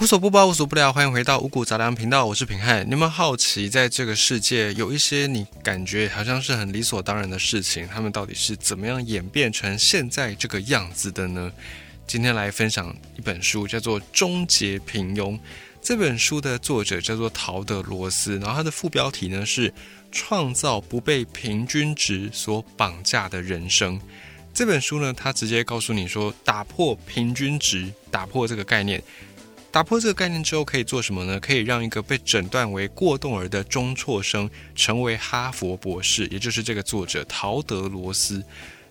无所不包，无所不聊，欢迎回到五谷杂粮频道，我是平汉。你有没有好奇，在这个世界有一些你感觉好像是很理所当然的事情，他们到底是怎么样演变成现在这个样子的呢？今天来分享一本书，叫做《终结平庸》。这本书的作者叫做陶德罗斯，然后它的副标题呢是“创造不被平均值所绑架的人生”。这本书呢，它直接告诉你说，打破平均值，打破这个概念。打破这个概念之后，可以做什么呢？可以让一个被诊断为过动儿的中辍生成为哈佛博士，也就是这个作者陶德罗斯。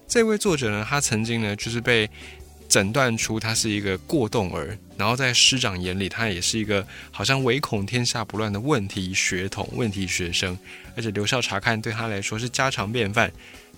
这位作者呢，他曾经呢就是被诊断出他是一个过动儿，然后在师长眼里，他也是一个好像唯恐天下不乱的问题血统、问题学生，而且留校察看对他来说是家常便饭。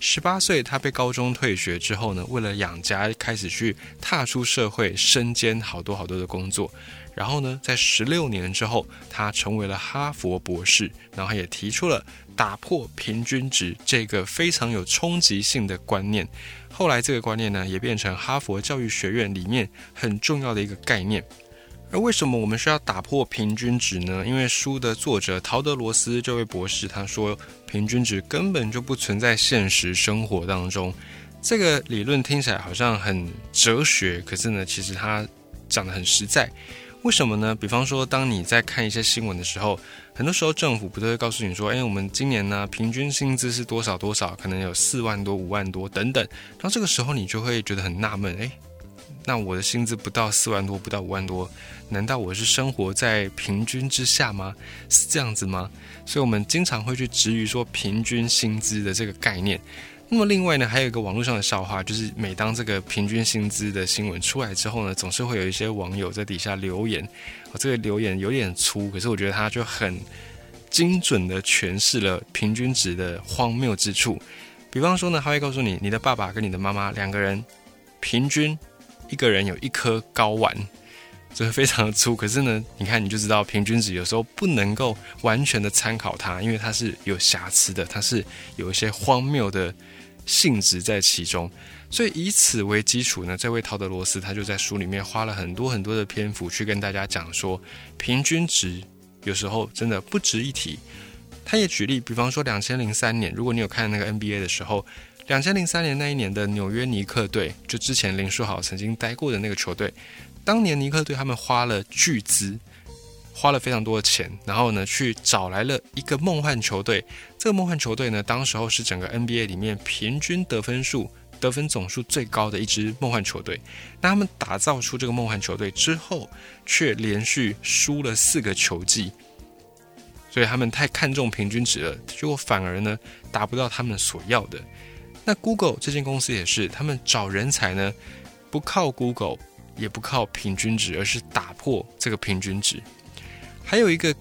十八岁，他被高中退学之后呢，为了养家，开始去踏出社会，身兼好多好多的工作。然后呢，在十六年之后，他成为了哈佛博士，然后也提出了打破平均值这个非常有冲击性的观念。后来，这个观念呢，也变成哈佛教育学院里面很重要的一个概念。而为什么我们需要打破平均值呢？因为书的作者陶德罗斯这位博士他说，平均值根本就不存在现实生活当中。这个理论听起来好像很哲学，可是呢，其实它讲的很实在。为什么呢？比方说，当你在看一些新闻的时候，很多时候政府不都会告诉你说，哎，我们今年呢平均薪资是多少多少，可能有四万多、五万多等等。然后这个时候你就会觉得很纳闷，哎。那我的薪资不到四万多，不到五万多，难道我是生活在平均之下吗？是这样子吗？所以，我们经常会去质疑说平均薪资的这个概念。那么，另外呢，还有一个网络上的笑话，就是每当这个平均薪资的新闻出来之后呢，总是会有一些网友在底下留言。哦，这个留言有点粗，可是我觉得他就很精准的诠释了平均值的荒谬之处。比方说呢，他会告诉你，你的爸爸跟你的妈妈两个人平均。一个人有一颗睾丸，这非常的粗。可是呢，你看你就知道，平均值有时候不能够完全的参考它，因为它是有瑕疵的，它是有一些荒谬的性质在其中。所以以此为基础呢，这位陶德罗斯他就在书里面花了很多很多的篇幅去跟大家讲说，平均值有时候真的不值一提。他也举例，比方说两千零三年，如果你有看那个 NBA 的时候。两千零三年那一年的纽约尼克队，就之前林书豪曾经待过的那个球队，当年尼克队他们花了巨资，花了非常多的钱，然后呢去找来了一个梦幻球队。这个梦幻球队呢，当时候是整个 NBA 里面平均得分数、得分总数最高的一支梦幻球队。那他们打造出这个梦幻球队之后，却连续输了四个球季，所以他们太看重平均值了，结果反而呢达不到他们所要的。那 Google 这间公司也是，他们找人才呢，不靠 Google，也不靠平均值，而是打破这个平均值。还有一个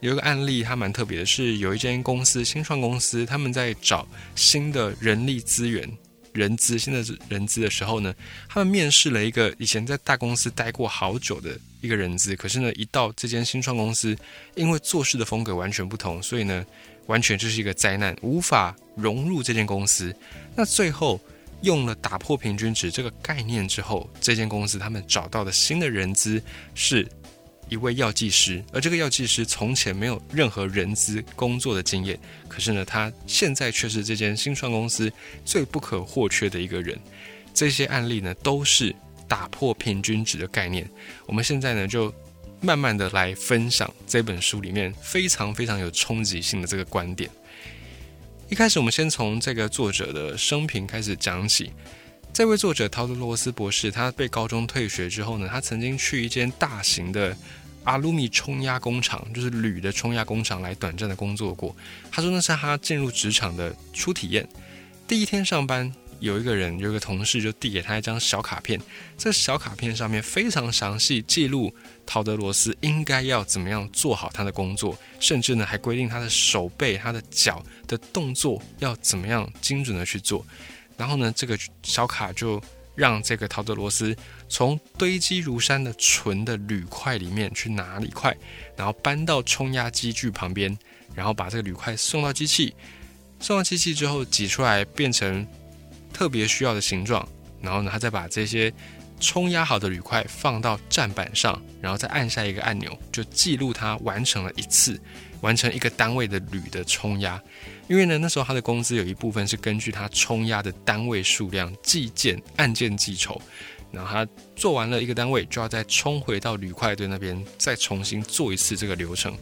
有一个案例，它蛮特别的，是有一间公司新创公司，他们在找新的人力资源、人资、新的人资的时候呢，他们面试了一个以前在大公司待过好久的一个人资，可是呢，一到这间新创公司，因为做事的风格完全不同，所以呢。完全就是一个灾难，无法融入这间公司。那最后用了打破平均值这个概念之后，这间公司他们找到的新的人资是一位药剂师，而这个药剂师从前没有任何人资工作的经验，可是呢，他现在却是这间新创公司最不可或缺的一个人。这些案例呢，都是打破平均值的概念。我们现在呢，就。慢慢的来分享这本书里面非常非常有冲击性的这个观点。一开始，我们先从这个作者的生平开始讲起。这位作者陶德罗斯博士，他被高中退学之后呢，他曾经去一间大型的阿鲁米冲压工厂，就是铝的冲压工厂来短暂的工作过。他说那是他进入职场的初体验。第一天上班。有一个人，有一个同事就递给他一张小卡片，这小卡片上面非常详细记录陶德罗斯应该要怎么样做好他的工作，甚至呢还规定他的手背、他的脚的动作要怎么样精准的去做。然后呢，这个小卡就让这个陶德罗斯从堆积如山的纯的铝块里面去拿铝块，然后搬到冲压机具旁边，然后把这个铝块送到机器，送到机器之后挤出来变成。特别需要的形状，然后呢，他再把这些冲压好的铝块放到站板上，然后再按下一个按钮，就记录他完成了一次，完成一个单位的铝的冲压。因为呢，那时候他的工资有一部分是根据他冲压的单位数量计件，按件计酬。然后他做完了一个单位，就要再冲回到铝块堆那边，再重新做一次这个流程。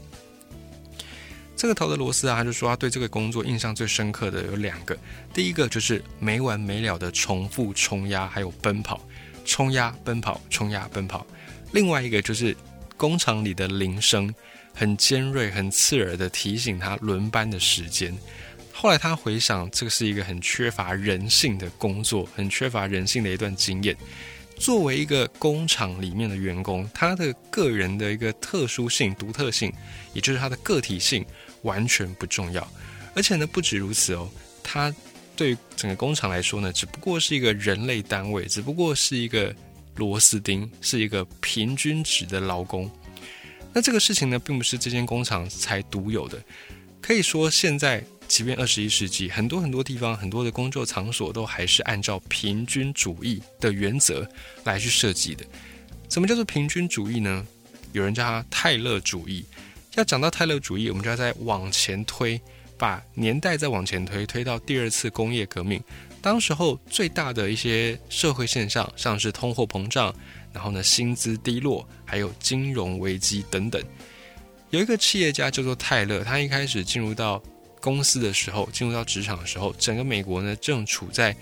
这个陶德罗斯啊，他就说他对这个工作印象最深刻的有两个，第一个就是没完没了的重复冲压，还有奔跑，冲压奔跑，冲压奔跑。另外一个就是工厂里的铃声，很尖锐、很刺耳的提醒他轮班的时间。后来他回想，这个是一个很缺乏人性的工作，很缺乏人性的一段经验。作为一个工厂里面的员工，他的个人的一个特殊性、独特性，也就是他的个体性，完全不重要。而且呢，不止如此哦，他对整个工厂来说呢，只不过是一个人类单位，只不过是一个螺丝钉，是一个平均值的劳工。那这个事情呢，并不是这间工厂才独有的，可以说现在。即便二十一世纪，很多很多地方，很多的工作场所都还是按照平均主义的原则来去设计的。什么叫做平均主义呢？有人叫它泰勒主义。要讲到泰勒主义，我们就要再往前推，把年代再往前推，推到第二次工业革命。当时候最大的一些社会现象，像是通货膨胀，然后呢薪资低落，还有金融危机等等。有一个企业家叫做泰勒，他一开始进入到公司的时候，进入到职场的时候，整个美国呢正处在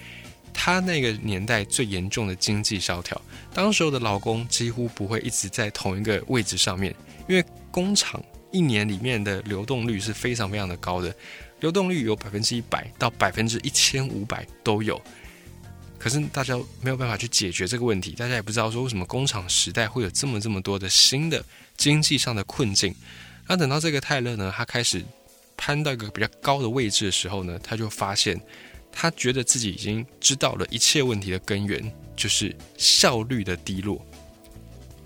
他那个年代最严重的经济萧条。当时候的劳工几乎不会一直在同一个位置上面，因为工厂一年里面的流动率是非常非常的高的，流动率有百分之一百到百分之一千五百都有。可是大家没有办法去解决这个问题，大家也不知道说为什么工厂时代会有这么这么多的新的经济上的困境。那等到这个泰勒呢，他开始。攀到一个比较高的位置的时候呢，他就发现，他觉得自己已经知道了一切问题的根源，就是效率的低落。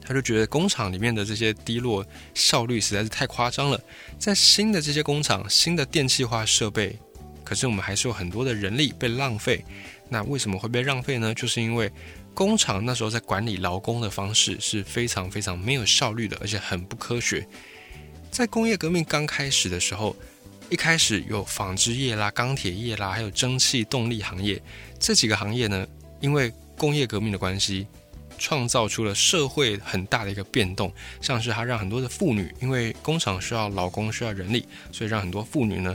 他就觉得工厂里面的这些低落效率实在是太夸张了。在新的这些工厂、新的电气化设备，可是我们还是有很多的人力被浪费。那为什么会被浪费呢？就是因为工厂那时候在管理劳工的方式是非常非常没有效率的，而且很不科学。在工业革命刚开始的时候。一开始有纺织业啦、钢铁业啦，还有蒸汽动力行业这几个行业呢，因为工业革命的关系，创造出了社会很大的一个变动。像是它让很多的妇女，因为工厂需要劳工、需要人力，所以让很多妇女呢，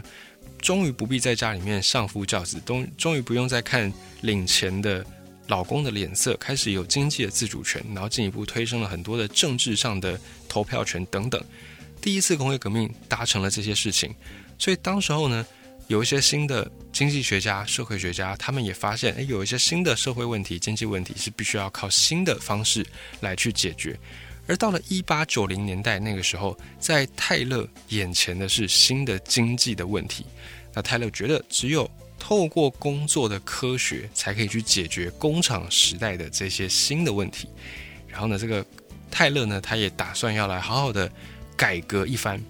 终于不必在家里面相夫教子，终终于不用再看领钱的老公的脸色，开始有经济的自主权，然后进一步推升了很多的政治上的投票权等等。第一次工业革命达成了这些事情。所以当时候呢，有一些新的经济学家、社会学家，他们也发现，诶，有一些新的社会问题、经济问题是必须要靠新的方式来去解决。而到了一八九零年代那个时候，在泰勒眼前的是新的经济的问题。那泰勒觉得，只有透过工作的科学，才可以去解决工厂时代的这些新的问题。然后呢，这个泰勒呢，他也打算要来好好的改革一番。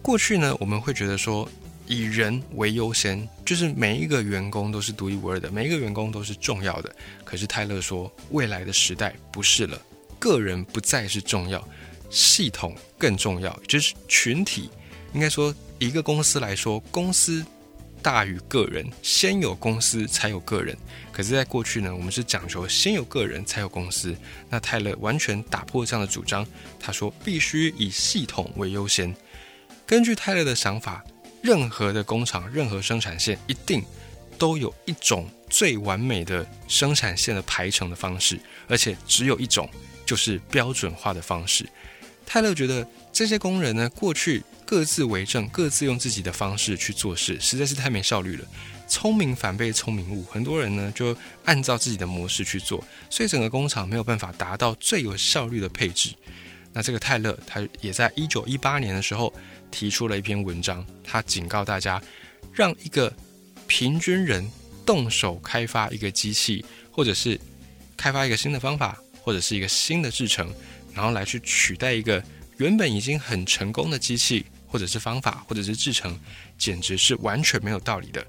过去呢，我们会觉得说以人为优先，就是每一个员工都是独一无二的，每一个员工都是重要的。可是泰勒说，未来的时代不是了，个人不再是重要，系统更重要，就是群体。应该说，一个公司来说，公司大于个人，先有公司才有个人。可是，在过去呢，我们是讲求先有个人才有公司。那泰勒完全打破这样的主张，他说必须以系统为优先。根据泰勒的想法，任何的工厂、任何生产线一定都有一种最完美的生产线的排程的方式，而且只有一种，就是标准化的方式。泰勒觉得这些工人呢，过去各自为政，各自用自己的方式去做事，实在是太没效率了。聪明反被聪明误，很多人呢就按照自己的模式去做，所以整个工厂没有办法达到最有效率的配置。那这个泰勒，他也在一九一八年的时候。提出了一篇文章，他警告大家，让一个平均人动手开发一个机器，或者是开发一个新的方法，或者是一个新的制成，然后来去取代一个原本已经很成功的机器，或者是方法，或者是制成，简直是完全没有道理的。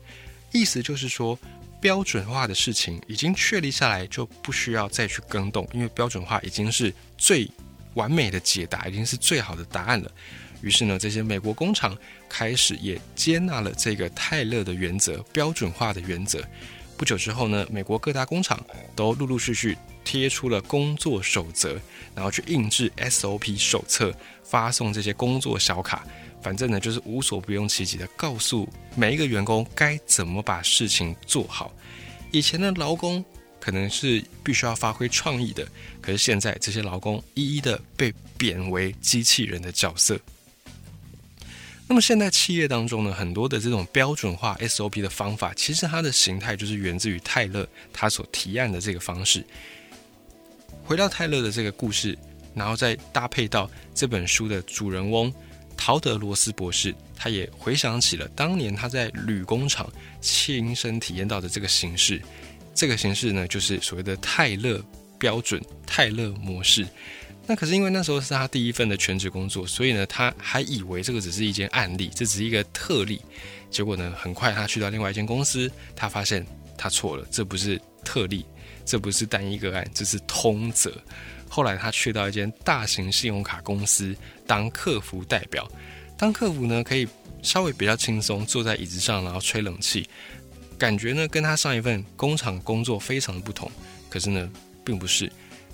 意思就是说，标准化的事情已经确立下来，就不需要再去更动，因为标准化已经是最完美的解答，已经是最好的答案了。于是呢，这些美国工厂开始也接纳了这个泰勒的原则，标准化的原则。不久之后呢，美国各大工厂都陆陆续续贴出了工作守则，然后去印制 SOP 手册，发送这些工作小卡。反正呢，就是无所不用其极的告诉每一个员工该怎么把事情做好。以前的劳工可能是必须要发挥创意的，可是现在这些劳工一一的被贬为机器人的角色。那么现在企业当中呢，很多的这种标准化 SOP 的方法，其实它的形态就是源自于泰勒他所提案的这个方式。回到泰勒的这个故事，然后再搭配到这本书的主人翁。陶德罗斯博士，他也回想起了当年他在铝工厂亲身体验到的这个形式。这个形式呢，就是所谓的泰勒标准、泰勒模式。那可是因为那时候是他第一份的全职工作，所以呢，他还以为这个只是一件案例，这只是一个特例。结果呢，很快他去到另外一间公司，他发现他错了，这不是特例，这不是单一个案，这是通则。后来他去到一间大型信用卡公司当客服代表，当客服呢可以稍微比较轻松，坐在椅子上然后吹冷气，感觉呢跟他上一份工厂工作非常的不同。可是呢，并不是，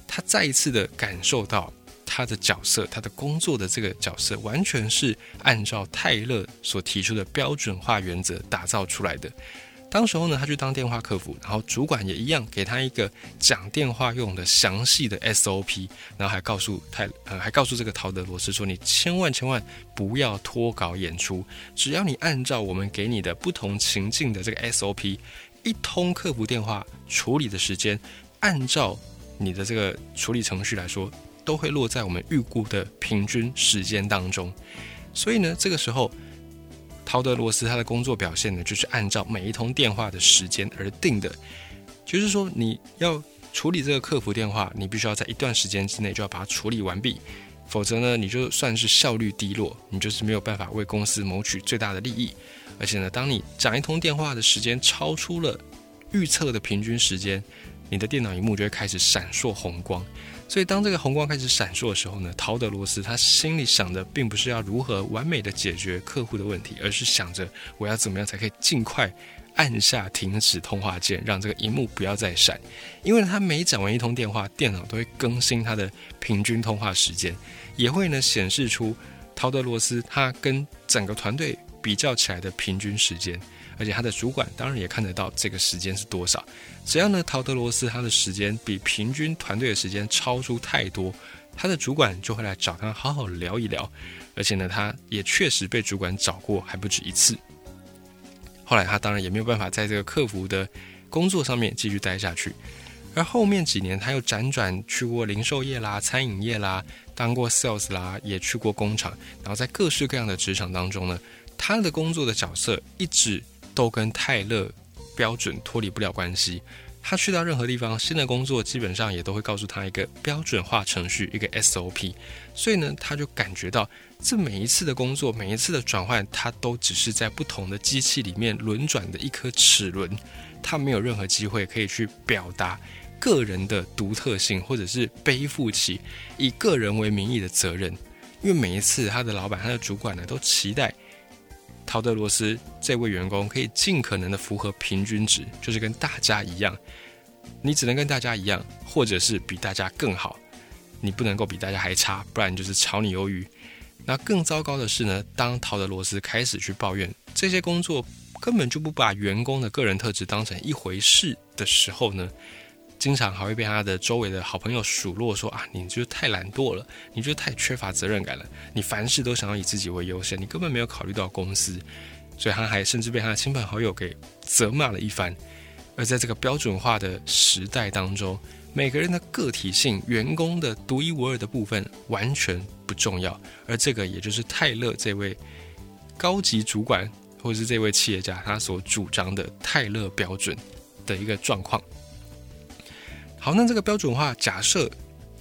他再一次的感受到他的角色，他的工作的这个角色完全是按照泰勒所提出的标准化原则打造出来的。当时候呢，他去当电话客服，然后主管也一样给他一个讲电话用的详细的 SOP，然后还告诉泰呃，还告诉这个陶德罗斯说，你千万千万不要脱稿演出，只要你按照我们给你的不同情境的这个 SOP，一通客服电话处理的时间，按照你的这个处理程序来说，都会落在我们预估的平均时间当中。所以呢，这个时候。陶德罗斯他的工作表现呢，就是按照每一通电话的时间而定的，就是说你要处理这个客服电话，你必须要在一段时间之内就要把它处理完毕，否则呢，你就算是效率低落，你就是没有办法为公司谋取最大的利益。而且呢，当你讲一通电话的时间超出了预测的平均时间，你的电脑荧幕就会开始闪烁红光。所以，当这个红光开始闪烁的时候呢，陶德罗斯他心里想的并不是要如何完美的解决客户的问题，而是想着我要怎么样才可以尽快按下停止通话键，让这个荧幕不要再闪。因为他每讲完一通电话，电脑都会更新他的平均通话时间，也会呢显示出陶德罗斯他跟整个团队比较起来的平均时间。而且他的主管当然也看得到这个时间是多少。只要呢，陶德罗斯他的时间比平均团队的时间超出太多，他的主管就会来找他好好聊一聊。而且呢，他也确实被主管找过还不止一次。后来他当然也没有办法在这个客服的工作上面继续待下去。而后面几年，他又辗转去过零售业啦、餐饮业啦，当过 sales 啦，也去过工厂。然后在各式各样的职场当中呢，他的工作的角色一直。都跟泰勒标准脱离不了关系。他去到任何地方，新的工作基本上也都会告诉他一个标准化程序，一个 SOP。所以呢，他就感觉到这每一次的工作，每一次的转换，他都只是在不同的机器里面轮转的一颗齿轮。他没有任何机会可以去表达个人的独特性，或者是背负起以个人为名义的责任。因为每一次他的老板、他的主管呢，都期待。陶德罗斯这位员工可以尽可能的符合平均值，就是跟大家一样。你只能跟大家一样，或者是比大家更好。你不能够比大家还差，不然就是炒你鱿鱼。那更糟糕的是呢，当陶德罗斯开始去抱怨这些工作根本就不把员工的个人特质当成一回事的时候呢？经常还会被他的周围的好朋友数落说啊，你就是太懒惰了，你就是太缺乏责任感了，你凡事都想要以自己为优先，你根本没有考虑到公司，所以他还甚至被他的亲朋好友给责骂了一番。而在这个标准化的时代当中，每个人的个体性、员工的独一无二的部分完全不重要，而这个也就是泰勒这位高级主管或者是这位企业家他所主张的泰勒标准的一个状况。好，那这个标准化假设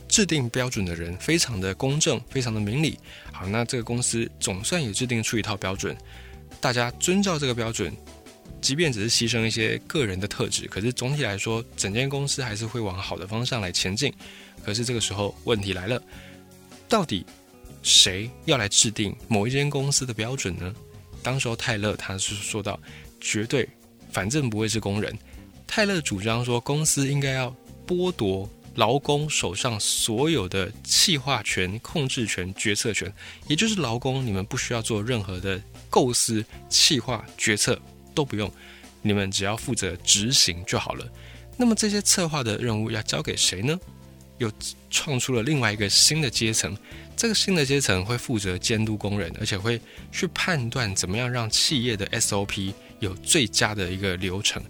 制定标准的人非常的公正，非常的明理。好，那这个公司总算也制定出一套标准，大家遵照这个标准，即便只是牺牲一些个人的特质，可是总体来说，整间公司还是会往好的方向来前进。可是这个时候问题来了，到底谁要来制定某一间公司的标准呢？当时候泰勒他是说到，绝对反正不会是工人。泰勒主张说，公司应该要剥夺劳工手上所有的企划权、控制权、决策权，也就是劳工你们不需要做任何的构思、企划、决策。都不用，你们只要负责执行就好了。那么这些策划的任务要交给谁呢？又创出了另外一个新的阶层。这个新的阶层会负责监督工人，而且会去判断怎么样让企业的 SOP 有最佳的一个流程。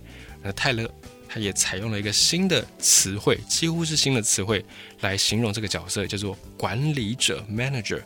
那泰勒他也采用了一个新的词汇，几乎是新的词汇来形容这个角色，叫做管理者 （manager）。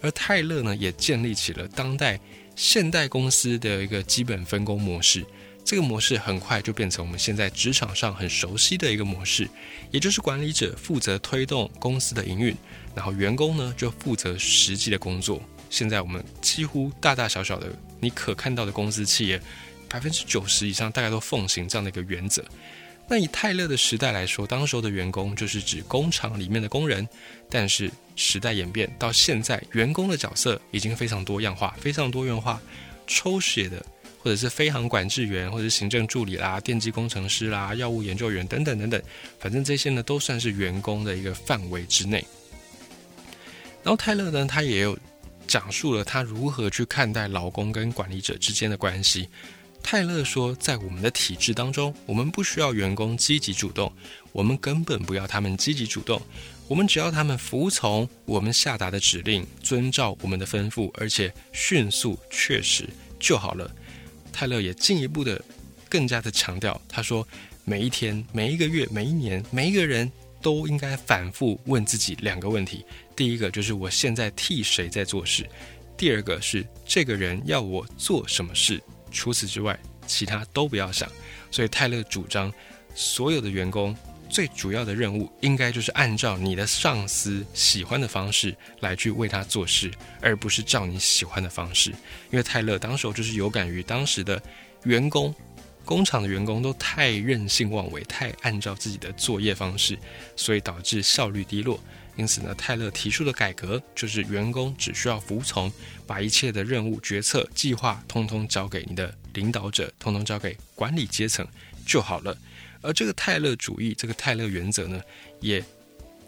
而泰勒呢，也建立起了当代。现代公司的一个基本分工模式，这个模式很快就变成我们现在职场上很熟悉的一个模式，也就是管理者负责推动公司的营运，然后员工呢就负责实际的工作。现在我们几乎大大小小的你可看到的公司企业，百分之九十以上大概都奉行这样的一个原则。那以泰勒的时代来说，当时候的员工就是指工厂里面的工人。但是时代演变到现在，员工的角色已经非常多样化、非常多元化。抽血的，或者是飞行管制员，或者是行政助理啦、电机工程师啦、药物研究员等等等等，反正这些呢都算是员工的一个范围之内。然后泰勒呢，他也有讲述了他如何去看待劳工跟管理者之间的关系。泰勒说，在我们的体制当中，我们不需要员工积极主动，我们根本不要他们积极主动，我们只要他们服从我们下达的指令，遵照我们的吩咐，而且迅速确实就好了。泰勒也进一步的、更加的强调，他说，每一天、每一个月、每一年，每一个人都应该反复问自己两个问题：第一个就是我现在替谁在做事；第二个是这个人要我做什么事。除此之外，其他都不要想。所以泰勒主张，所有的员工最主要的任务，应该就是按照你的上司喜欢的方式来去为他做事，而不是照你喜欢的方式。因为泰勒当时就是有感于当时的员工，工厂的员工都太任性妄为，太按照自己的作业方式，所以导致效率低落。因此呢，泰勒提出的改革就是员工只需要服从，把一切的任务、决策、计划通通交给你的领导者，通通交给管理阶层就好了。而这个泰勒主义，这个泰勒原则呢，也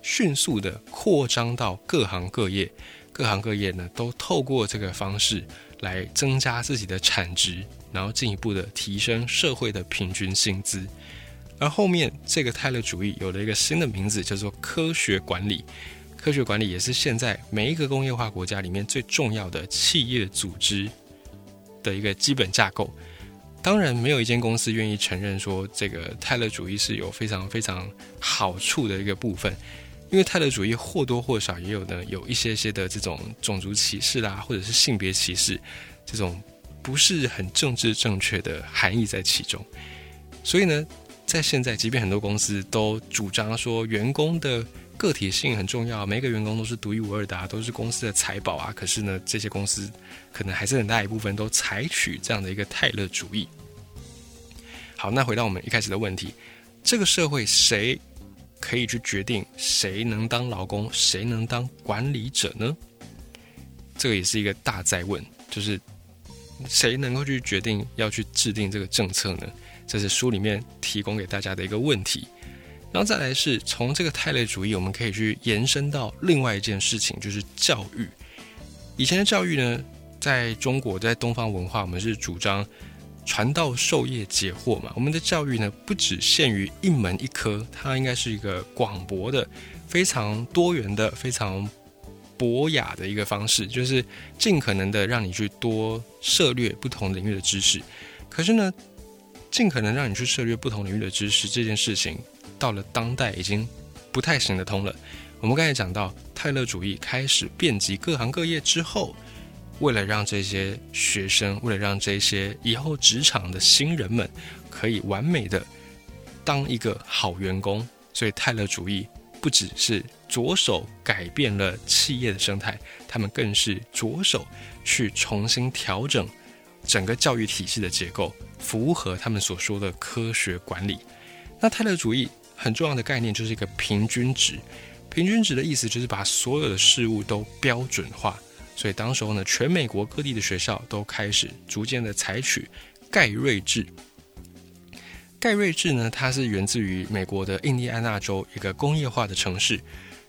迅速的扩张到各行各业，各行各业呢都透过这个方式来增加自己的产值，然后进一步的提升社会的平均薪资。而后面这个泰勒主义有了一个新的名字，叫做科学管理。科学管理也是现在每一个工业化国家里面最重要的企业组织的一个基本架构。当然，没有一间公司愿意承认说这个泰勒主义是有非常非常好处的一个部分，因为泰勒主义或多或少也有呢有一些些的这种种族歧视啦，或者是性别歧视这种不是很政治正确的含义在其中。所以呢。在现在，即便很多公司都主张说员工的个体性很重要，每个员工都是独一无二的，啊都是公司的财宝啊。可是呢，这些公司可能还是很大一部分都采取这样的一个泰勒主义。好，那回到我们一开始的问题，这个社会谁可以去决定谁能当劳工，谁能当管理者呢？这个也是一个大灾问，就是谁能够去决定要去制定这个政策呢？这是书里面提供给大家的一个问题，然后再来是从这个泰勒主义，我们可以去延伸到另外一件事情，就是教育。以前的教育呢，在中国，在东方文化，我们是主张传道授业解惑嘛。我们的教育呢，不只限于一门一科，它应该是一个广博的、非常多元的、非常博雅的一个方式，就是尽可能的让你去多涉猎不同领域的知识。可是呢？尽可能让你去涉猎不同领域的知识，这件事情到了当代已经不太行得通了。我们刚才讲到泰勒主义开始遍及各行各业之后，为了让这些学生，为了让这些以后职场的新人们可以完美的当一个好员工，所以泰勒主义不只是着手改变了企业的生态，他们更是着手去重新调整。整个教育体系的结构符合他们所说的科学管理。那泰勒主义很重要的概念就是一个平均值。平均值的意思就是把所有的事物都标准化。所以当时候呢，全美国各地的学校都开始逐渐的采取盖瑞制。盖瑞制呢，它是源自于美国的印第安纳州一个工业化的城市。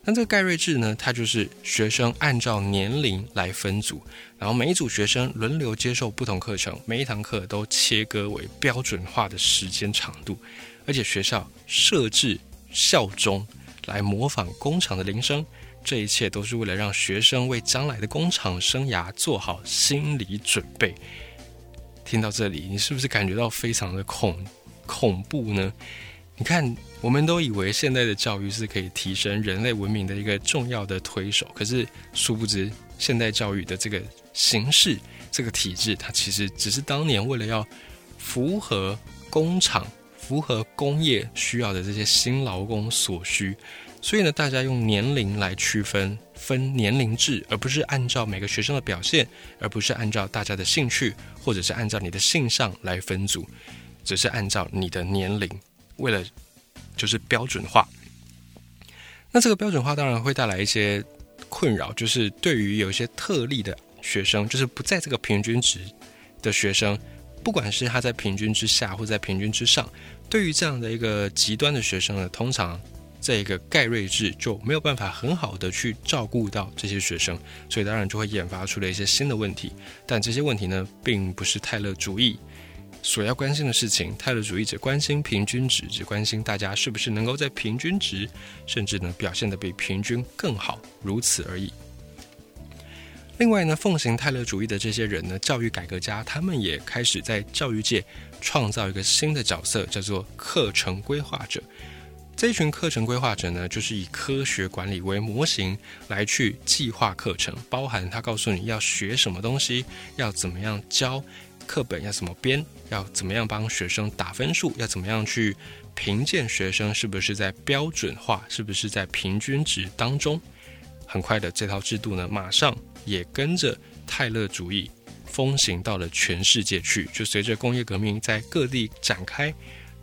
那这个盖瑞制呢，它就是学生按照年龄来分组，然后每一组学生轮流接受不同课程，每一堂课都切割为标准化的时间长度，而且学校设置校钟来模仿工厂的铃声。这一切都是为了让学生为将来的工厂生涯做好心理准备。听到这里，你是不是感觉到非常的恐恐怖呢？你看，我们都以为现代的教育是可以提升人类文明的一个重要的推手，可是殊不知，现代教育的这个形式、这个体制，它其实只是当年为了要符合工厂、符合工业需要的这些新劳工所需。所以呢，大家用年龄来区分，分年龄制，而不是按照每个学生的表现，而不是按照大家的兴趣，或者是按照你的性上来分组，只是按照你的年龄，为了就是标准化。那这个标准化当然会带来一些困扰，就是对于有一些特例的学生，就是不在这个平均值的学生，不管是他在平均之下或在平均之上，对于这样的一个极端的学生呢，通常。这个盖瑞制就没有办法很好的去照顾到这些学生，所以当然就会研发出了一些新的问题。但这些问题呢，并不是泰勒主义所要关心的事情。泰勒主义者关心平均值，只关心大家是不是能够在平均值，甚至呢表现的比平均更好，如此而已。另外呢，奉行泰勒主义的这些人呢，教育改革家，他们也开始在教育界创造一个新的角色，叫做课程规划者。这一群课程规划者呢，就是以科学管理为模型来去计划课程，包含他告诉你要学什么东西，要怎么样教，课本要怎么编，要怎么样帮学生打分数，要怎么样去评鉴学生是不是在标准化，是不是在平均值当中。很快的，这套制度呢，马上也跟着泰勒主义风行到了全世界去，就随着工业革命在各地展开。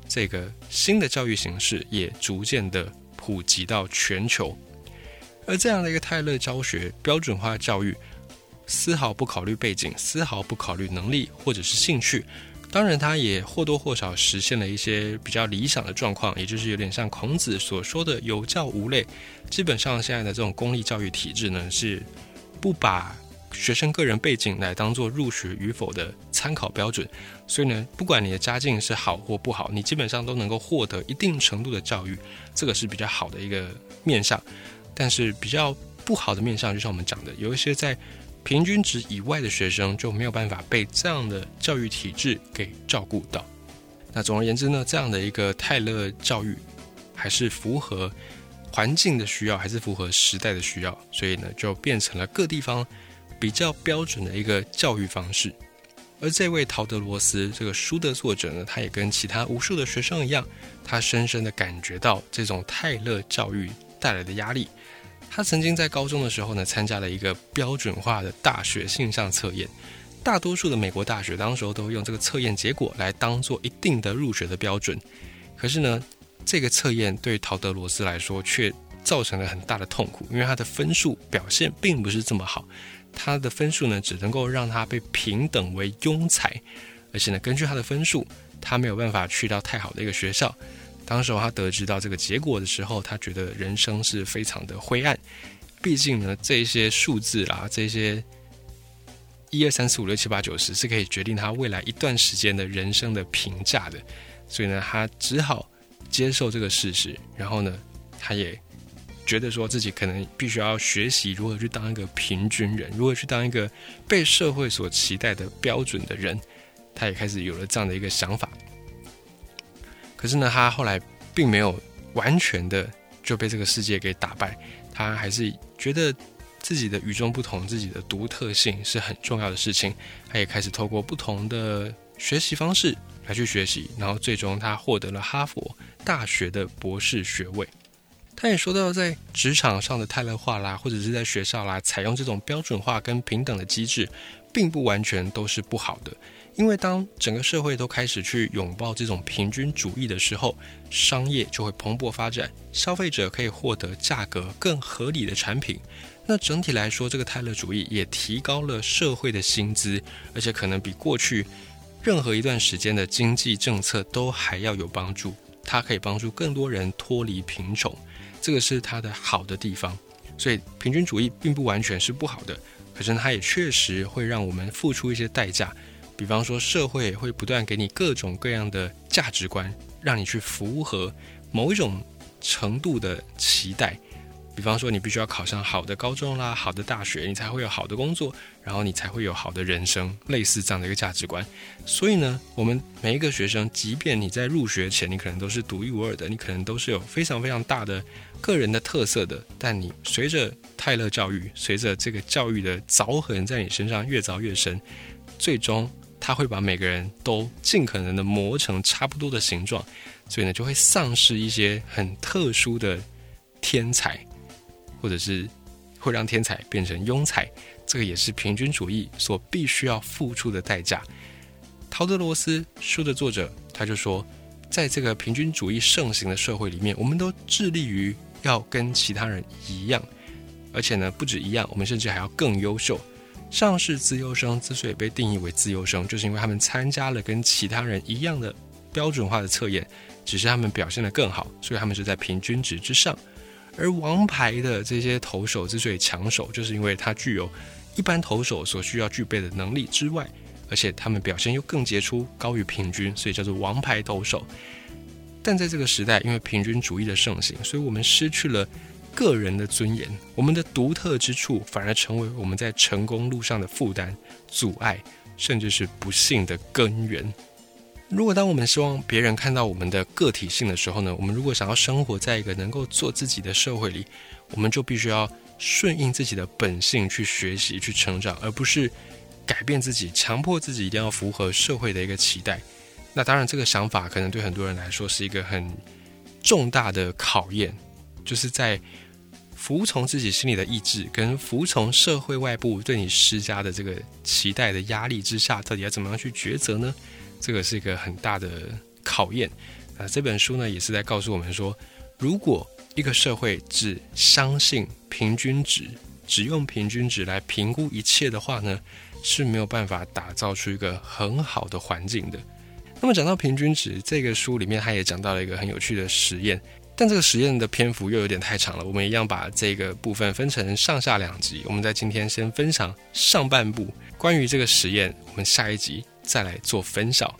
这个新的教育形式也逐渐的普及到全球，而这样的一个泰勒教学标准化教育，丝毫不考虑背景，丝毫不考虑能力或者是兴趣。当然，他也或多或少实现了一些比较理想的状况，也就是有点像孔子所说的“有教无类”。基本上，现在的这种公立教育体制呢，是不把。学生个人背景来当做入学与否的参考标准，所以呢，不管你的家境是好或不好，你基本上都能够获得一定程度的教育，这个是比较好的一个面向。但是比较不好的面向，就像我们讲的，有一些在平均值以外的学生就没有办法被这样的教育体制给照顾到。那总而言之呢，这样的一个泰勒教育还是符合环境的需要，还是符合时代的需要，所以呢，就变成了各地方。比较标准的一个教育方式，而这位陶德罗斯这个书的作者呢，他也跟其他无数的学生一样，他深深的感觉到这种泰勒教育带来的压力。他曾经在高中的时候呢，参加了一个标准化的大学性向测验，大多数的美国大学当时候都用这个测验结果来当做一定的入学的标准。可是呢，这个测验对陶德罗斯来说却造成了很大的痛苦，因为他的分数表现并不是这么好。他的分数呢，只能够让他被平等为庸才，而且呢，根据他的分数，他没有办法去到太好的一个学校。当时他得知到这个结果的时候，他觉得人生是非常的灰暗。毕竟呢，这些数字啦，这些一二三四五六七八九十，是可以决定他未来一段时间的人生的评价的。所以呢，他只好接受这个事实，然后呢，他也。觉得说自己可能必须要学习如何去当一个平均人，如何去当一个被社会所期待的标准的人，他也开始有了这样的一个想法。可是呢，他后来并没有完全的就被这个世界给打败，他还是觉得自己的与众不同、自己的独特性是很重要的事情。他也开始透过不同的学习方式来去学习，然后最终他获得了哈佛大学的博士学位。他也说到，在职场上的泰勒化啦，或者是在学校啦，采用这种标准化跟平等的机制，并不完全都是不好的。因为当整个社会都开始去拥抱这种平均主义的时候，商业就会蓬勃发展，消费者可以获得价格更合理的产品。那整体来说，这个泰勒主义也提高了社会的薪资，而且可能比过去任何一段时间的经济政策都还要有帮助。它可以帮助更多人脱离贫穷。这个是它的好的地方，所以平均主义并不完全是不好的，可是它也确实会让我们付出一些代价，比方说社会会不断给你各种各样的价值观，让你去符合某一种程度的期待。比方说，你必须要考上好的高中啦，好的大学，你才会有好的工作，然后你才会有好的人生，类似这样的一个价值观。所以呢，我们每一个学生，即便你在入学前，你可能都是独一无二的，你可能都是有非常非常大的个人的特色的。但你随着泰勒教育，随着这个教育的凿痕在你身上越凿越深，最终他会把每个人都尽可能的磨成差不多的形状，所以呢，就会丧失一些很特殊的天才。或者是会让天才变成庸才，这个也是平均主义所必须要付出的代价。陶德罗斯书的作者他就说，在这个平均主义盛行的社会里面，我们都致力于要跟其他人一样，而且呢不止一样，我们甚至还要更优秀。上市自优生之所以被定义为自优生，就是因为他们参加了跟其他人一样的标准化的测验，只是他们表现得更好，所以他们是在平均值之上。而王牌的这些投手之所以抢手，就是因为他具有一般投手所需要具备的能力之外，而且他们表现又更杰出，高于平均，所以叫做王牌投手。但在这个时代，因为平均主义的盛行，所以我们失去了个人的尊严，我们的独特之处反而成为我们在成功路上的负担、阻碍，甚至是不幸的根源。如果当我们希望别人看到我们的个体性的时候呢，我们如果想要生活在一个能够做自己的社会里，我们就必须要顺应自己的本性去学习、去成长，而不是改变自己、强迫自己一定要符合社会的一个期待。那当然，这个想法可能对很多人来说是一个很重大的考验，就是在服从自己心里的意志跟服从社会外部对你施加的这个期待的压力之下，到底要怎么样去抉择呢？这个是一个很大的考验啊！这本书呢，也是在告诉我们说，如果一个社会只相信平均值，只用平均值来评估一切的话呢，是没有办法打造出一个很好的环境的。那么讲到平均值，这个书里面他也讲到了一个很有趣的实验，但这个实验的篇幅又有点太长了，我们一样把这个部分分成上下两集。我们在今天先分享上半部关于这个实验，我们下一集。再来做分晓。